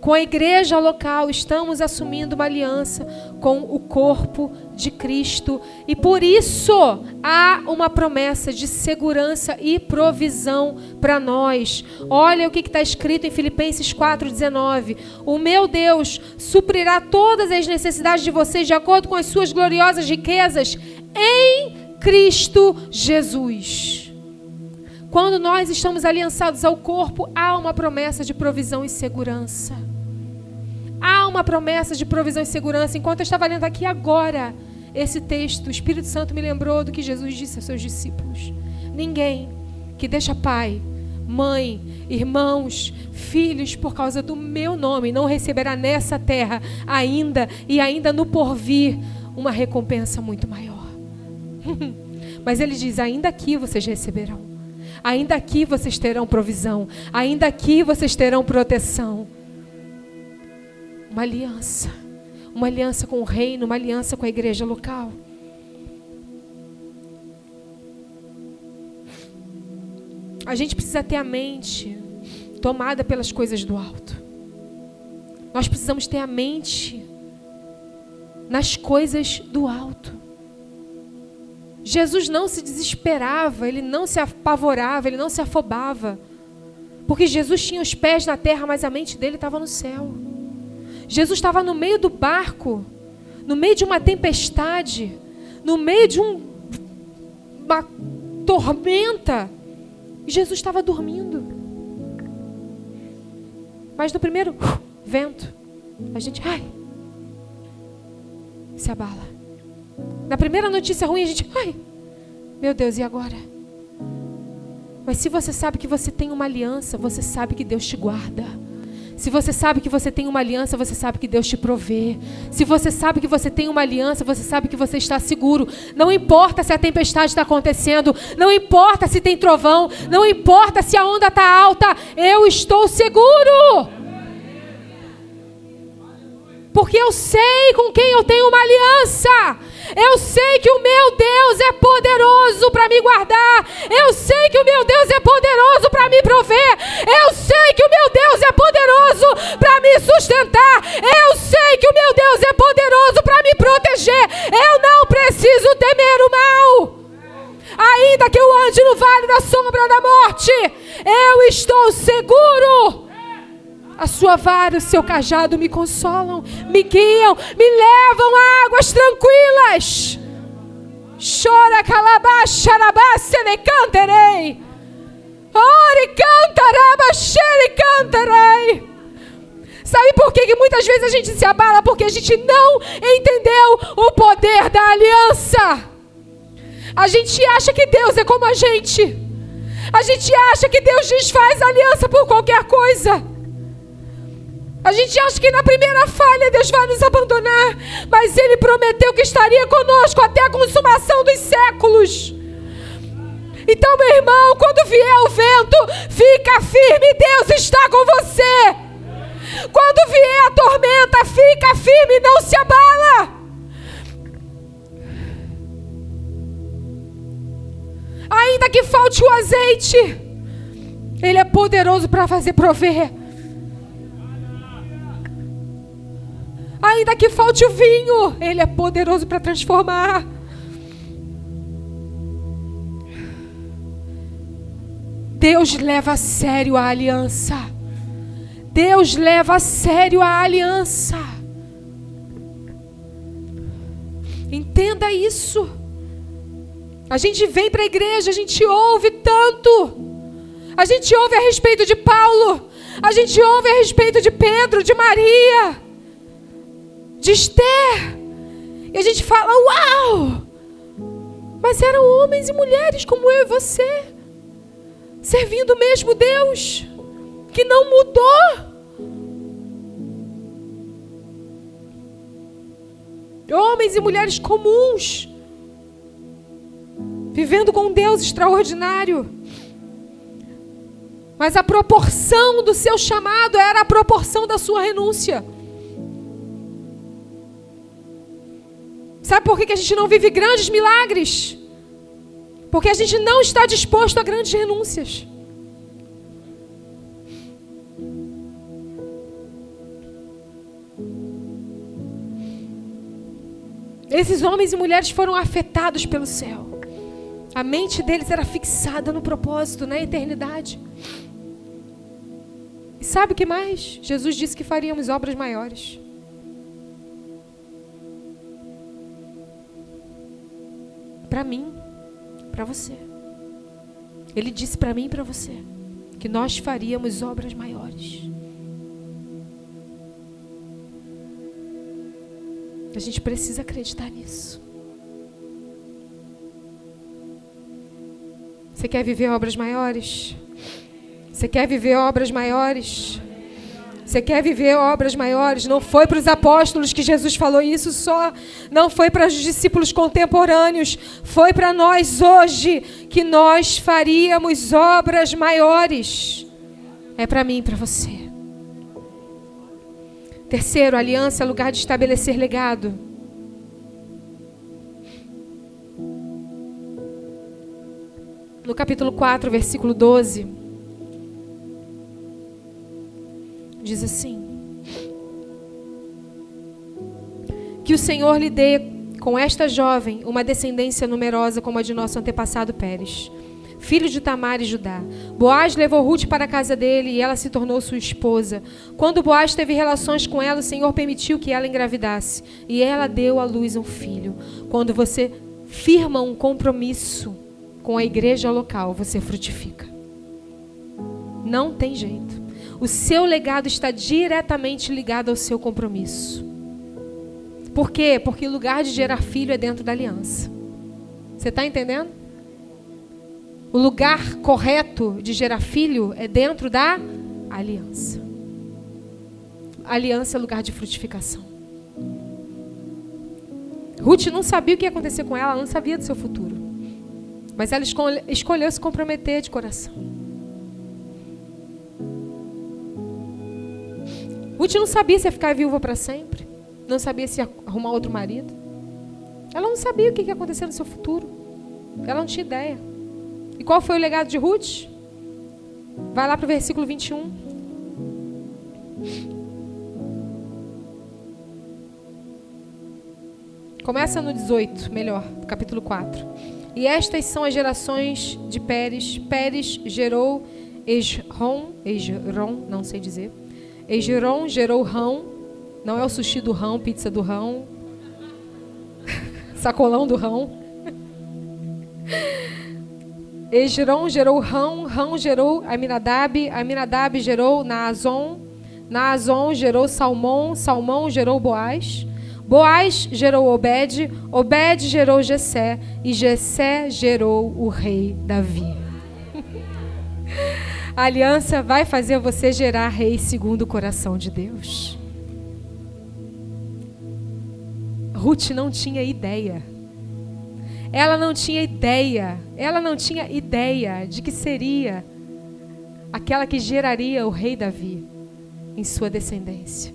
com a igreja local, estamos assumindo uma aliança com o corpo de Cristo. E por isso há uma promessa de segurança e provisão para nós. Olha o que está escrito em Filipenses 4,19: O meu Deus suprirá todas as necessidades de vocês de acordo com as suas gloriosas riquezas em Cristo Jesus. Quando nós estamos aliançados ao corpo, há uma promessa de provisão e segurança. Há uma promessa de provisão e segurança. Enquanto eu estava lendo aqui agora esse texto, o Espírito Santo me lembrou do que Jesus disse aos seus discípulos: Ninguém que deixa pai, mãe, irmãos, filhos por causa do meu nome não receberá nessa terra ainda e ainda no porvir uma recompensa muito maior. Mas ele diz: ainda aqui vocês receberão, ainda aqui vocês terão provisão, ainda aqui vocês terão proteção. Uma aliança, uma aliança com o reino, uma aliança com a igreja local. A gente precisa ter a mente tomada pelas coisas do alto. Nós precisamos ter a mente nas coisas do alto. Jesus não se desesperava, ele não se apavorava, ele não se afobava. Porque Jesus tinha os pés na terra, mas a mente dele estava no céu. Jesus estava no meio do barco, no meio de uma tempestade, no meio de um, uma tormenta. E Jesus estava dormindo. Mas no primeiro uh, vento, a gente, ai, se abala. Na primeira notícia ruim, a gente, ai, meu Deus, e agora? Mas se você sabe que você tem uma aliança, você sabe que Deus te guarda. Se você sabe que você tem uma aliança, você sabe que Deus te provê. Se você sabe que você tem uma aliança, você sabe que você está seguro. Não importa se a tempestade está acontecendo, não importa se tem trovão, não importa se a onda está alta, eu estou seguro. Porque eu sei com quem eu tenho uma aliança. Eu sei que o meu Deus é poderoso para me guardar. Eu sei que o meu Deus é poderoso para me prover. Eu sei que o meu Deus é poderoso para me sustentar. Eu sei que o meu Deus é poderoso para me proteger. Eu não preciso temer o mal. Ainda que eu ande no vale da sombra da morte, eu estou seguro. A sua vara e o seu cajado me consolam, me guiam, me levam a águas tranquilas. Chora, calabaxa, ne canterei. Ore, cantaraba, xere, cantarei. Sabe por que, que muitas vezes a gente se abala? Porque a gente não entendeu o poder da aliança. A gente acha que Deus é como a gente. A gente acha que Deus desfaz aliança por qualquer coisa. A gente acha que na primeira falha Deus vai nos abandonar, mas Ele prometeu que estaria conosco até a consumação dos séculos. Então, meu irmão, quando vier o vento, fica firme, Deus está com você. Quando vier a tormenta, fica firme, não se abala. Ainda que falte o azeite, Ele é poderoso para fazer prover. Ainda que falte o vinho, Ele é poderoso para transformar. Deus leva a sério a aliança. Deus leva a sério a aliança. Entenda isso. A gente vem para a igreja, a gente ouve tanto. A gente ouve a respeito de Paulo. A gente ouve a respeito de Pedro, de Maria de Esther. E a gente fala: Uau! Mas eram homens e mulheres como eu e você, servindo o mesmo Deus, que não mudou. Homens e mulheres comuns, vivendo com um Deus extraordinário. Mas a proporção do seu chamado era a proporção da sua renúncia. Sabe por que a gente não vive grandes milagres? Porque a gente não está disposto a grandes renúncias. Esses homens e mulheres foram afetados pelo céu. A mente deles era fixada no propósito, na eternidade. E sabe o que mais? Jesus disse que faríamos obras maiores. Para mim, para você. Ele disse para mim e para você que nós faríamos obras maiores. A gente precisa acreditar nisso. Você quer viver obras maiores? Você quer viver obras maiores? Você quer viver obras maiores? Não foi para os apóstolos que Jesus falou isso só. Não foi para os discípulos contemporâneos. Foi para nós hoje que nós faríamos obras maiores. É para mim e para você. Terceiro, aliança é lugar de estabelecer legado. No capítulo 4, versículo 12. Diz assim: Que o Senhor lhe dê com esta jovem uma descendência numerosa como a de nosso antepassado Pérez, filho de Tamar e Judá. Boaz levou Ruth para a casa dele e ela se tornou sua esposa. Quando Boaz teve relações com ela, o Senhor permitiu que ela engravidasse e ela deu à luz um filho. Quando você firma um compromisso com a igreja local, você frutifica. Não tem jeito. O seu legado está diretamente ligado ao seu compromisso. Por quê? Porque o lugar de gerar filho é dentro da aliança. Você está entendendo? O lugar correto de gerar filho é dentro da aliança. Aliança é lugar de frutificação. Ruth não sabia o que ia acontecer com ela, ela não sabia do seu futuro. Mas ela escolheu se comprometer de coração. Ruth não sabia se ia ficar viúva para sempre. Não sabia se ia arrumar outro marido. Ela não sabia o que ia acontecer no seu futuro. Ela não tinha ideia. E qual foi o legado de Ruth? Vai lá para o versículo 21. Começa no 18, melhor, capítulo 4. E estas são as gerações de Pérez. Pérez gerou Esron, Esron, não sei dizer. Egeron gerou rão. Não é o sushi do rão, pizza do rão. Sacolão do rão. Egeron gerou rão. Rão gerou Aminadab. Aminadab gerou Naazon. Naazon gerou Salmão. Salmão gerou Boaz. Boaz gerou Obed. Obed gerou Jessé. E Jessé gerou o rei Davi. A aliança vai fazer você gerar reis segundo o coração de Deus. Ruth não tinha ideia. Ela não tinha ideia. Ela não tinha ideia de que seria aquela que geraria o rei Davi em sua descendência.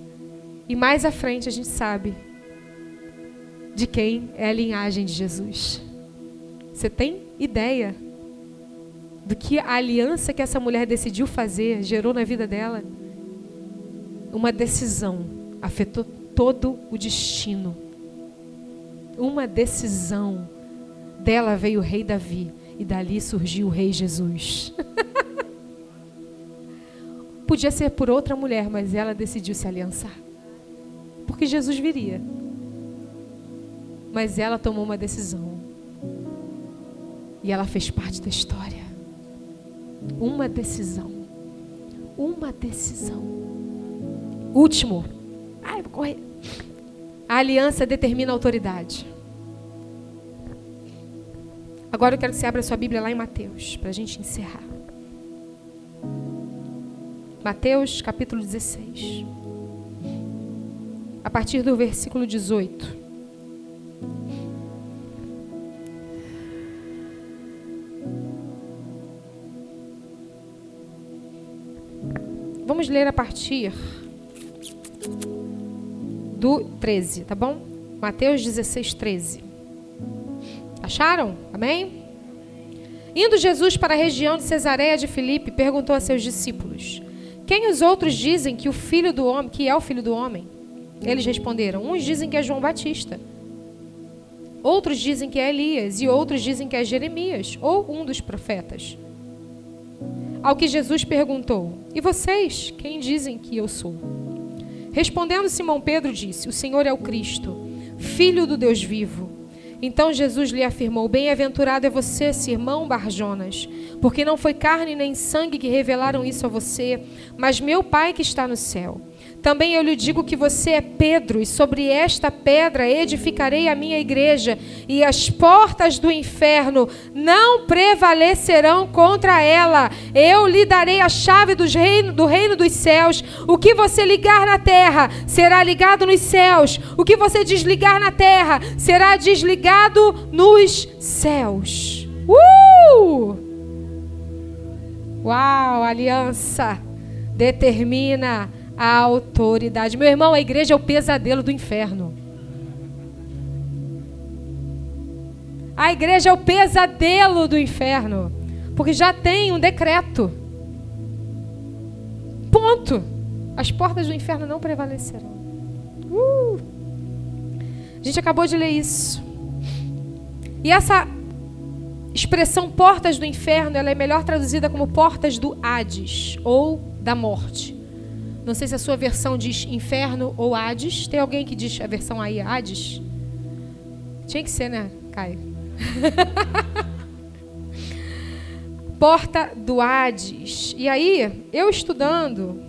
E mais à frente a gente sabe de quem é a linhagem de Jesus. Você tem ideia? Do que a aliança que essa mulher decidiu fazer gerou na vida dela. Uma decisão afetou todo o destino. Uma decisão dela veio o rei Davi e dali surgiu o rei Jesus. Podia ser por outra mulher, mas ela decidiu se aliançar. Porque Jesus viria. Mas ela tomou uma decisão. E ela fez parte da história. Uma decisão. Uma decisão. Último. Ai, vou correr. A aliança determina a autoridade. Agora eu quero que você abra sua Bíblia lá em Mateus, para a gente encerrar. Mateus capítulo 16. A partir do versículo 18. Vamos ler a partir do 13, tá bom? Mateus 16, 13. Acharam? Amém? Indo Jesus para a região de Cesareia de Filipe, perguntou a seus discípulos: Quem os outros dizem que o filho do homem, que é o filho do homem? Eles responderam: Uns dizem que é João Batista. Outros dizem que é Elias e outros dizem que é Jeremias ou um dos profetas. Ao que Jesus perguntou: E vocês, quem dizem que eu sou? Respondendo Simão Pedro, disse: O Senhor é o Cristo, filho do Deus vivo. Então Jesus lhe afirmou: Bem-aventurado é você, irmão Barjonas, porque não foi carne nem sangue que revelaram isso a você, mas meu Pai que está no céu. Também eu lhe digo que você é Pedro, e sobre esta pedra edificarei a minha igreja, e as portas do inferno não prevalecerão contra ela. Eu lhe darei a chave do reino, do reino dos céus. O que você ligar na terra será ligado nos céus. O que você desligar na terra será desligado nos céus. Uh! Uau, aliança determina a autoridade. Meu irmão, a igreja é o pesadelo do inferno. A igreja é o pesadelo do inferno. Porque já tem um decreto. Ponto. As portas do inferno não prevalecerão. Uh. A gente acabou de ler isso. E essa expressão portas do inferno, ela é melhor traduzida como portas do Hades ou da morte. Não sei se a sua versão diz inferno ou Hades. Tem alguém que diz a versão aí Hades? Tinha que ser, né, Caio? Porta do Hades. E aí, eu estudando,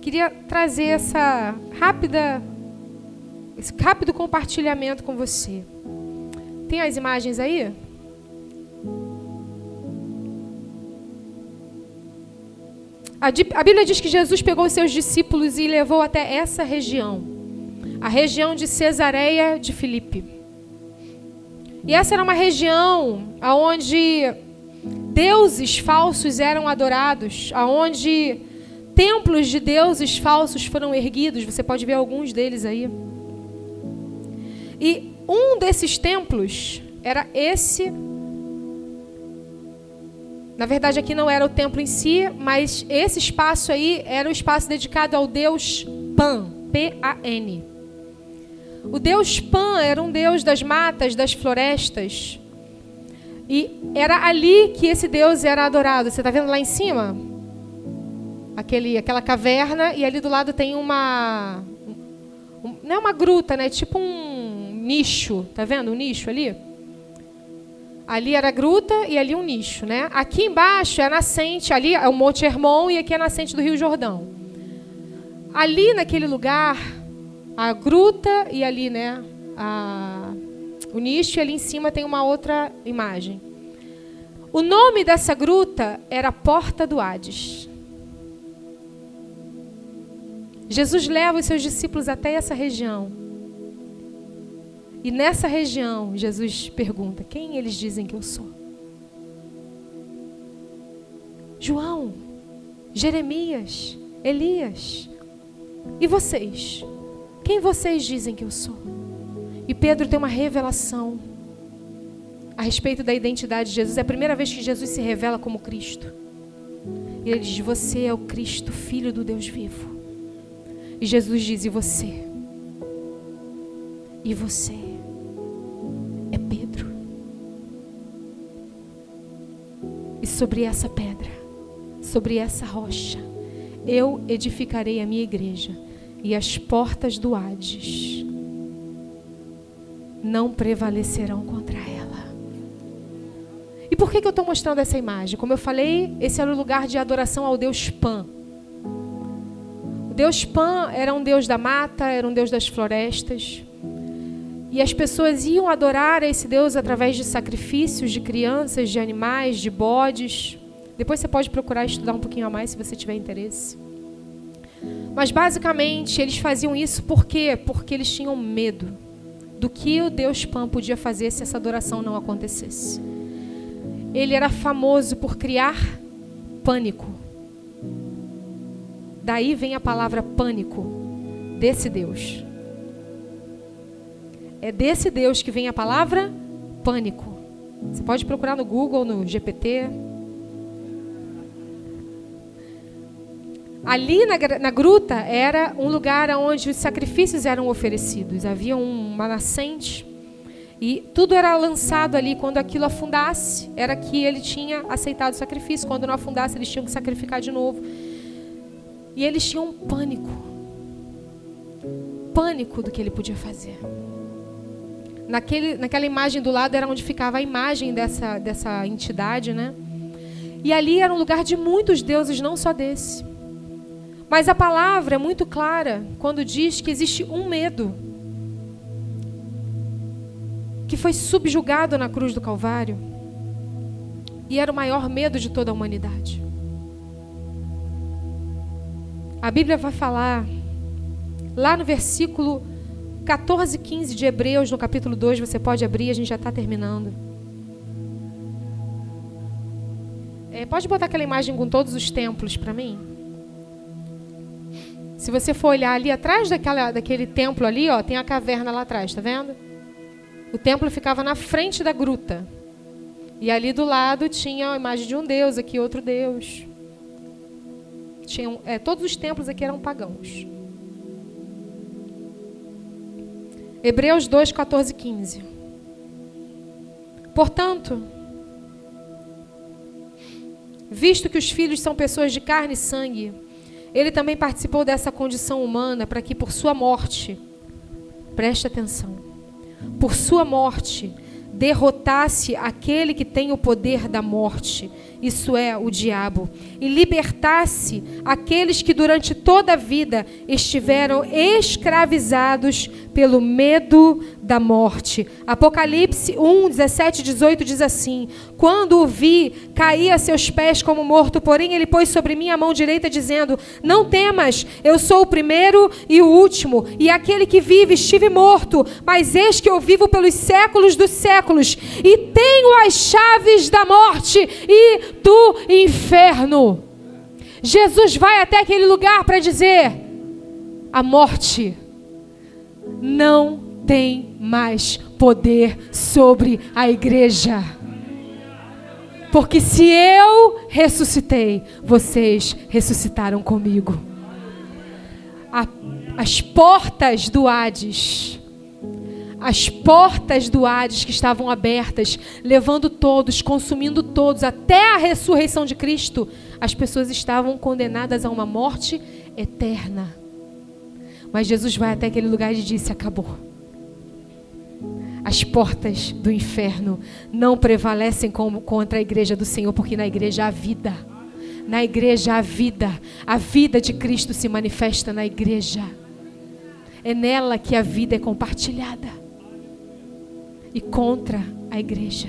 queria trazer essa rápida, esse rápido compartilhamento com você. Tem as imagens aí? A, Bíblia diz que Jesus pegou os seus discípulos e levou até essa região, a região de Cesareia de Filipe. E essa era uma região onde deuses falsos eram adorados, aonde templos de deuses falsos foram erguidos. Você pode ver alguns deles aí. E um desses templos era esse na verdade, aqui não era o templo em si, mas esse espaço aí era o espaço dedicado ao deus Pan, P-A-N. O deus Pan era um deus das matas, das florestas. E era ali que esse deus era adorado. Você está vendo lá em cima? Aquele, aquela caverna, e ali do lado tem uma. Um, não é uma gruta, né? Tipo um nicho. Tá vendo um nicho ali? Ali era a gruta e ali um nicho, né? Aqui embaixo é a nascente, ali é o Monte Hermon e aqui é a nascente do Rio Jordão. Ali naquele lugar, a gruta e ali, né, a, o nicho e ali em cima tem uma outra imagem. O nome dessa gruta era Porta do Hades. Jesus leva os seus discípulos até essa região. E nessa região, Jesus pergunta: Quem eles dizem que eu sou? João, Jeremias, Elias. E vocês? Quem vocês dizem que eu sou? E Pedro tem uma revelação a respeito da identidade de Jesus. É a primeira vez que Jesus se revela como Cristo. E ele diz: Você é o Cristo, filho do Deus vivo. E Jesus diz: E você? E você? E sobre essa pedra, sobre essa rocha, eu edificarei a minha igreja, e as portas do Hades não prevalecerão contra ela. E por que, que eu estou mostrando essa imagem? Como eu falei, esse era o lugar de adoração ao Deus Pan. O Deus Pan era um Deus da mata, era um Deus das florestas. E as pessoas iam adorar esse Deus através de sacrifícios de crianças, de animais, de bodes. Depois você pode procurar estudar um pouquinho a mais se você tiver interesse. Mas basicamente eles faziam isso por quê? Porque eles tinham medo do que o Deus Pan podia fazer se essa adoração não acontecesse. Ele era famoso por criar pânico. Daí vem a palavra pânico desse Deus. É desse Deus que vem a palavra pânico. Você pode procurar no Google, no GPT. Ali na, na, gruta era um lugar onde os sacrifícios eram oferecidos. Havia uma nascente e tudo era lançado ali. Quando aquilo afundasse, era que ele tinha aceitado o sacrifício. Quando não afundasse, eles tinham que sacrificar de novo. E eles tinham um pânico pânico do que ele podia fazer. Naquele, naquela imagem do lado era onde ficava a imagem dessa, dessa entidade, né? E ali era um lugar de muitos deuses, não só desse. Mas a palavra é muito clara quando diz que existe um medo que foi subjugado na cruz do Calvário e era o maior medo de toda a humanidade. A Bíblia vai falar lá no versículo 14 e 15 de Hebreus, no capítulo 2, você pode abrir, a gente já está terminando. É, pode botar aquela imagem com todos os templos para mim? Se você for olhar ali atrás daquela, daquele templo ali, ó, tem a caverna lá atrás, tá vendo? O templo ficava na frente da gruta. E ali do lado tinha a imagem de um deus, aqui outro deus. Tinham, é, todos os templos aqui eram pagãos. Hebreus 2, 14 e 15. Portanto, visto que os filhos são pessoas de carne e sangue, ele também participou dessa condição humana para que por sua morte, preste atenção, por sua morte, derrotasse aquele que tem o poder da morte, isso é, o diabo, e libertasse aqueles que durante toda a vida estiveram escravizados pelo medo da morte. Apocalipse 1, 17 e 18 diz assim: Quando o vi, caí a seus pés como morto, porém ele pôs sobre mim a mão direita, dizendo: Não temas, eu sou o primeiro e o último, e aquele que vive, estive morto, mas eis que eu vivo pelos séculos dos séculos, e tenho as chaves da morte e do inferno. Jesus vai até aquele lugar para dizer: a morte não tem mais poder sobre a igreja. Porque se eu ressuscitei, vocês ressuscitaram comigo. A, as portas do Hades, as portas do Hades que estavam abertas, levando todos, consumindo todos, até a ressurreição de Cristo, as pessoas estavam condenadas a uma morte eterna. Mas Jesus vai até aquele lugar e disse: acabou. As portas do inferno não prevalecem como contra a igreja do Senhor, porque na igreja há vida. Na igreja há vida. A vida de Cristo se manifesta na igreja. É nela que a vida é compartilhada. E contra a igreja,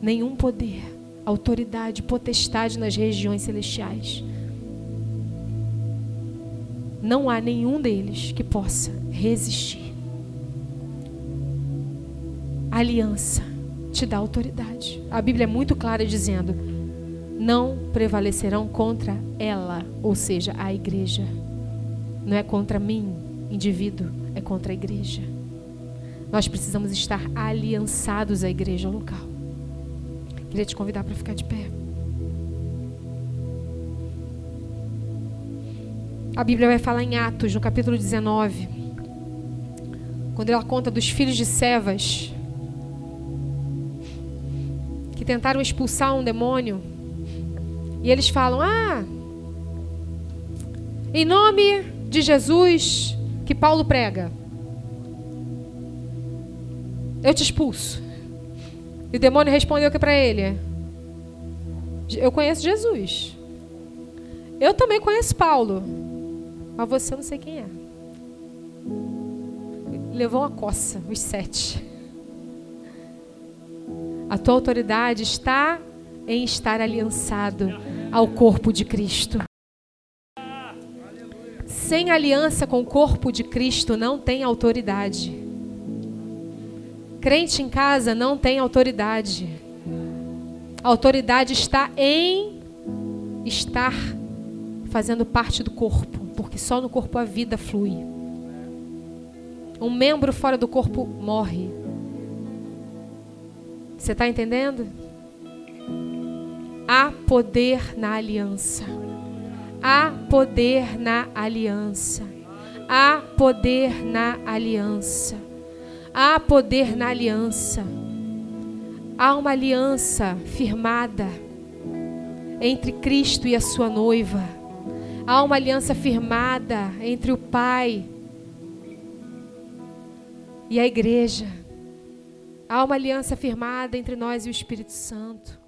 nenhum poder, autoridade, potestade nas regiões celestiais não há nenhum deles que possa resistir. A aliança te dá autoridade. A Bíblia é muito clara dizendo: não prevalecerão contra ela, ou seja, a igreja. Não é contra mim, indivíduo, é contra a igreja. Nós precisamos estar aliançados à igreja local. Queria te convidar para ficar de pé. A Bíblia vai falar em Atos, no capítulo 19, quando ela conta dos filhos de Sevas tentaram expulsar um demônio. E eles falam: Ah, em nome de Jesus que Paulo prega, eu te expulso. E o demônio respondeu que para ele: Eu conheço Jesus. Eu também conheço Paulo. Mas você não sei quem é. Levou uma coça, os sete. A tua autoridade está em estar aliançado ao corpo de Cristo. Sem aliança com o corpo de Cristo não tem autoridade. Crente em casa não tem autoridade. A autoridade está em estar fazendo parte do corpo porque só no corpo a vida flui. Um membro fora do corpo morre. Você está entendendo? Há poder na aliança. Há poder na aliança. Há poder na aliança. Há poder na aliança. Há uma aliança firmada entre Cristo e a sua noiva. Há uma aliança firmada entre o Pai e a igreja. Há uma aliança firmada entre nós e o Espírito Santo.